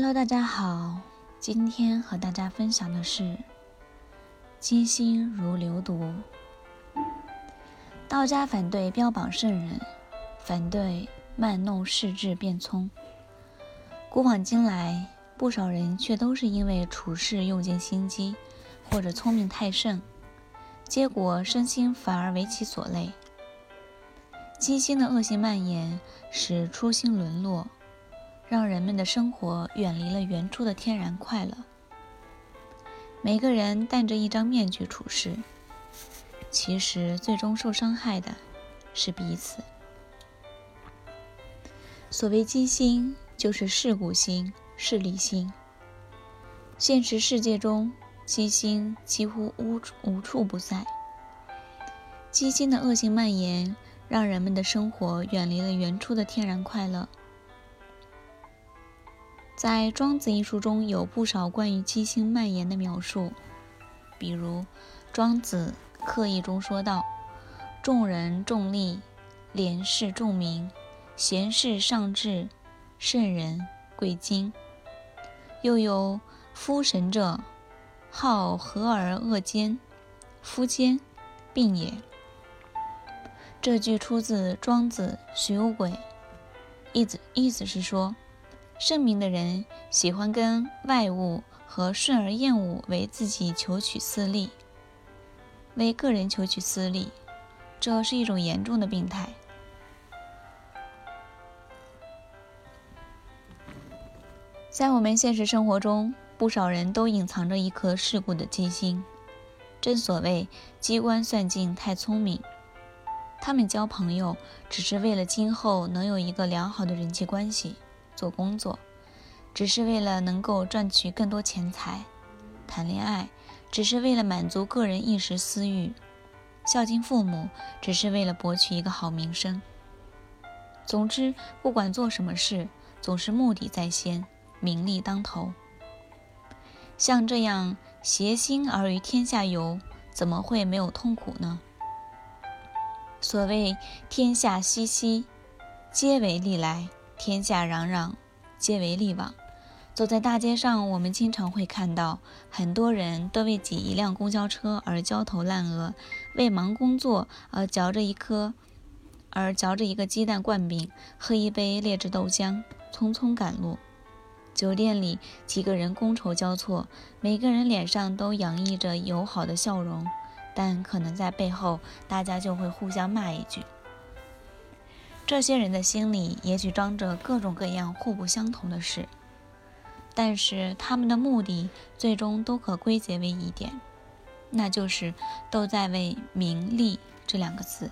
Hello，大家好，今天和大家分享的是“机心如流毒”。道家反对标榜圣人，反对卖弄世智变聪。古往今来，不少人却都是因为处事用尽心机，或者聪明太甚，结果身心反而为其所累。机心的恶性蔓延，使初心沦落。让人们的生活远离了原初的天然快乐。每个人戴着一张面具处事，其实最终受伤害的是彼此。所谓机心，就是世故心、势利心。现实世界中，机心几乎无无处不在。机心的恶性蔓延，让人们的生活远离了原初的天然快乐。在《庄子》一书中有不少关于七星蔓延的描述，比如庄子《刻意》中说道：“众人重利，廉士重名，贤士上智，圣人贵精。”又有“夫神者，好和而恶奸，夫奸，病也。”这句出自《庄子·学无鬼》，意思意思是说。圣明的人喜欢跟外物和顺而厌恶为自己求取私利，为个人求取私利，这是一种严重的病态。在我们现实生活中，不少人都隐藏着一颗世故的机心。正所谓机关算尽太聪明，他们交朋友只是为了今后能有一个良好的人际关系。做工作，只是为了能够赚取更多钱财；谈恋爱，只是为了满足个人一时私欲；孝敬父母，只是为了博取一个好名声。总之，不管做什么事，总是目的在先，名利当头。像这样挟心而于天下游，怎么会没有痛苦呢？所谓天下熙熙，皆为利来。天下攘攘，皆为利往。走在大街上，我们经常会看到很多人都为挤一辆公交车而焦头烂额，为忙工作而嚼着一颗，而嚼着一个鸡蛋灌饼，喝一杯劣质豆浆，匆匆赶路。酒店里几个人觥筹交错，每个人脸上都洋溢着友好的笑容，但可能在背后，大家就会互相骂一句。这些人的心里也许装着各种各样互不相同的事，但是他们的目的最终都可归结为一点，那就是都在为名利这两个字。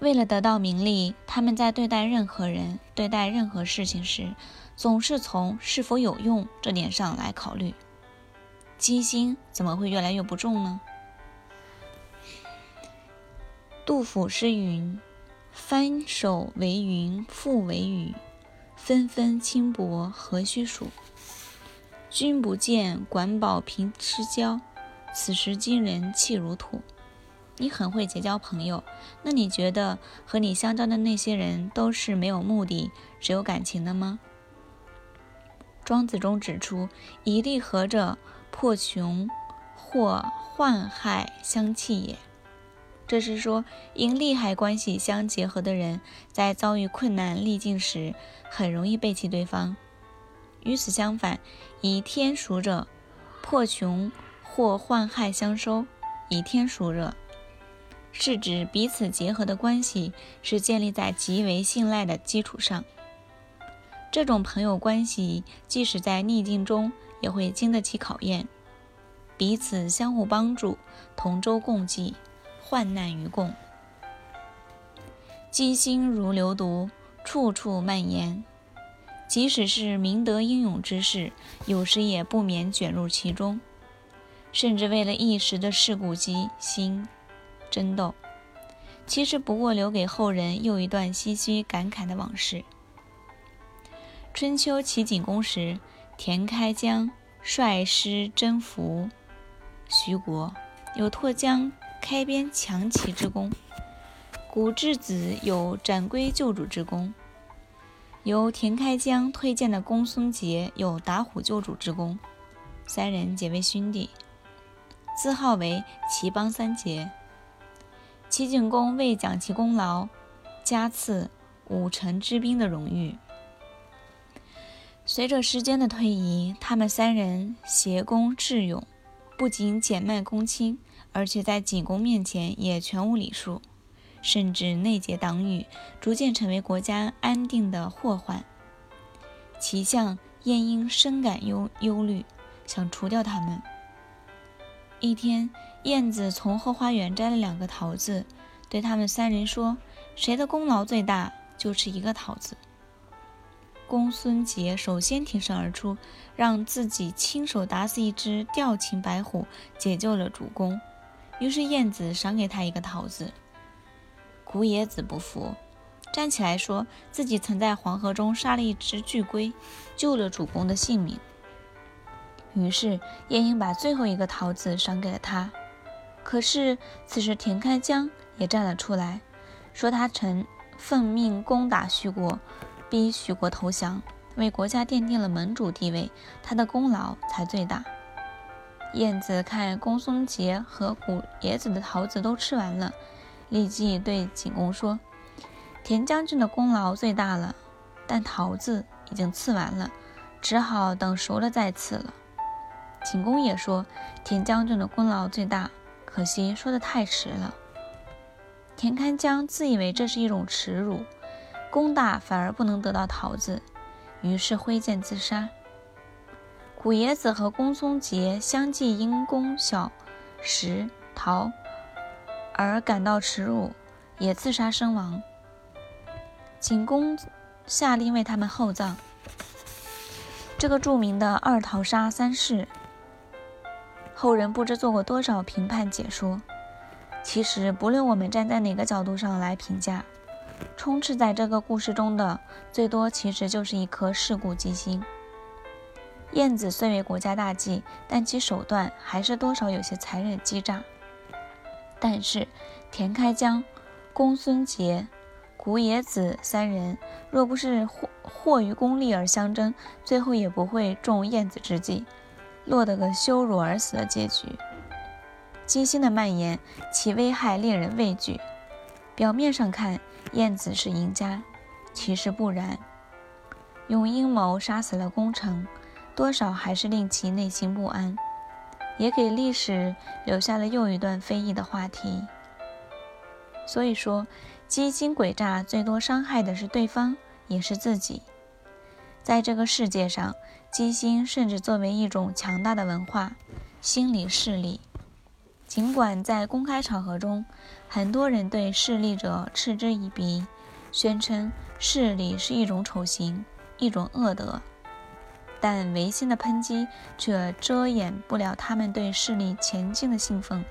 为了得到名利，他们在对待任何人、对待任何事情时，总是从是否有用这点上来考虑。机心怎么会越来越不重呢？杜甫诗云。翻手为云，覆为雨，纷纷轻薄何须数？君不见，管保平失交。此时今人气如土。你很会结交朋友，那你觉得和你相交的那些人都是没有目的、只有感情的吗？庄子中指出：“一利合者，破穷或患害相弃也。”这是说，因利害关系相结合的人，在遭遇困难逆境时，很容易背弃对方。与此相反，以天赎者，破穷或患害相收。以天赎者，是指彼此结合的关系是建立在极为信赖的基础上。这种朋友关系，即使在逆境中，也会经得起考验，彼此相互帮助，同舟共济。患难与共，机心如流毒，处处蔓延。即使是明德英勇之士，有时也不免卷入其中，甚至为了一时的事故机心争斗。其实不过留给后人又一段唏嘘感慨的往事。春秋齐景公时，田开疆率师征服徐国，有拓疆。开边强齐之功，古之子有斩龟救主之功。由田开疆推荐的公孙捷有打虎救主之功，三人结为兄弟，自号为齐邦三杰。齐景公为奖其功劳，加赐五城之兵的荣誉。随着时间的推移，他们三人协功智勇，不仅减慢公卿，而且在景公面前也全无礼数。甚至内结党羽，逐渐成为国家安定的祸患。齐相晏婴深感忧忧虑，想除掉他们。一天，晏子从后花园摘了两个桃子，对他们三人说：“谁的功劳最大，就吃一个桃子。”公孙捷首先挺身而出，让自己亲手打死一只吊禽白虎，解救了主公。于是晏子赏给他一个桃子。古冶子不服，站起来说自己曾在黄河中杀了一只巨龟，救了主公的性命。于是晏婴把最后一个桃子赏给了他。可是此时田开疆也站了出来，说他曾奉命攻打徐国，逼徐国投降，为国家奠定了盟主地位，他的功劳才最大。晏子看公孙捷和古冶子的桃子都吃完了。立即对景公说：“田将军的功劳最大了，但桃子已经刺完了，只好等熟了再刺了。”景公也说：“田将军的功劳最大，可惜说的太迟了。”田开疆自以为这是一种耻辱，功大反而不能得到桃子，于是挥剑自杀。古冶子和公孙捷相继因功小食桃。而感到耻辱，也自杀身亡。景公下令为他们厚葬。这个著名的二桃杀三士，后人不知做过多少评判解说。其实，不论我们站在哪个角度上来评价，充斥在这个故事中的，最多其实就是一颗世故机心。晏子虽为国家大计，但其手段还是多少有些残忍欺诈。但是，田开疆、公孙捷、古冶子三人若不是惑惑于功利而相争，最后也不会中晏子之计，落得个羞辱而死的结局。机心的蔓延，其危害令人畏惧。表面上看，晏子是赢家，其实不然。用阴谋杀死了功臣，多少还是令其内心不安。也给历史留下了又一段非议的话题。所以说，机心诡诈最多伤害的是对方，也是自己。在这个世界上，机心甚至作为一种强大的文化心理势力。尽管在公开场合中，很多人对势力者嗤之以鼻，宣称势力是一种丑行，一种恶德。但违心的抨击却遮掩不了他们对势力前进的兴奋。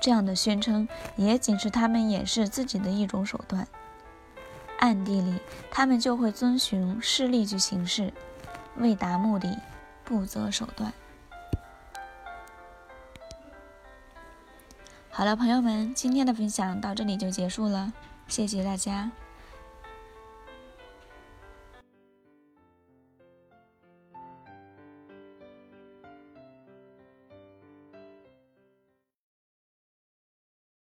这样的宣称也仅是他们掩饰自己的一种手段。暗地里，他们就会遵循势力去行事，为达目的不择手段。好了，朋友们，今天的分享到这里就结束了，谢谢大家。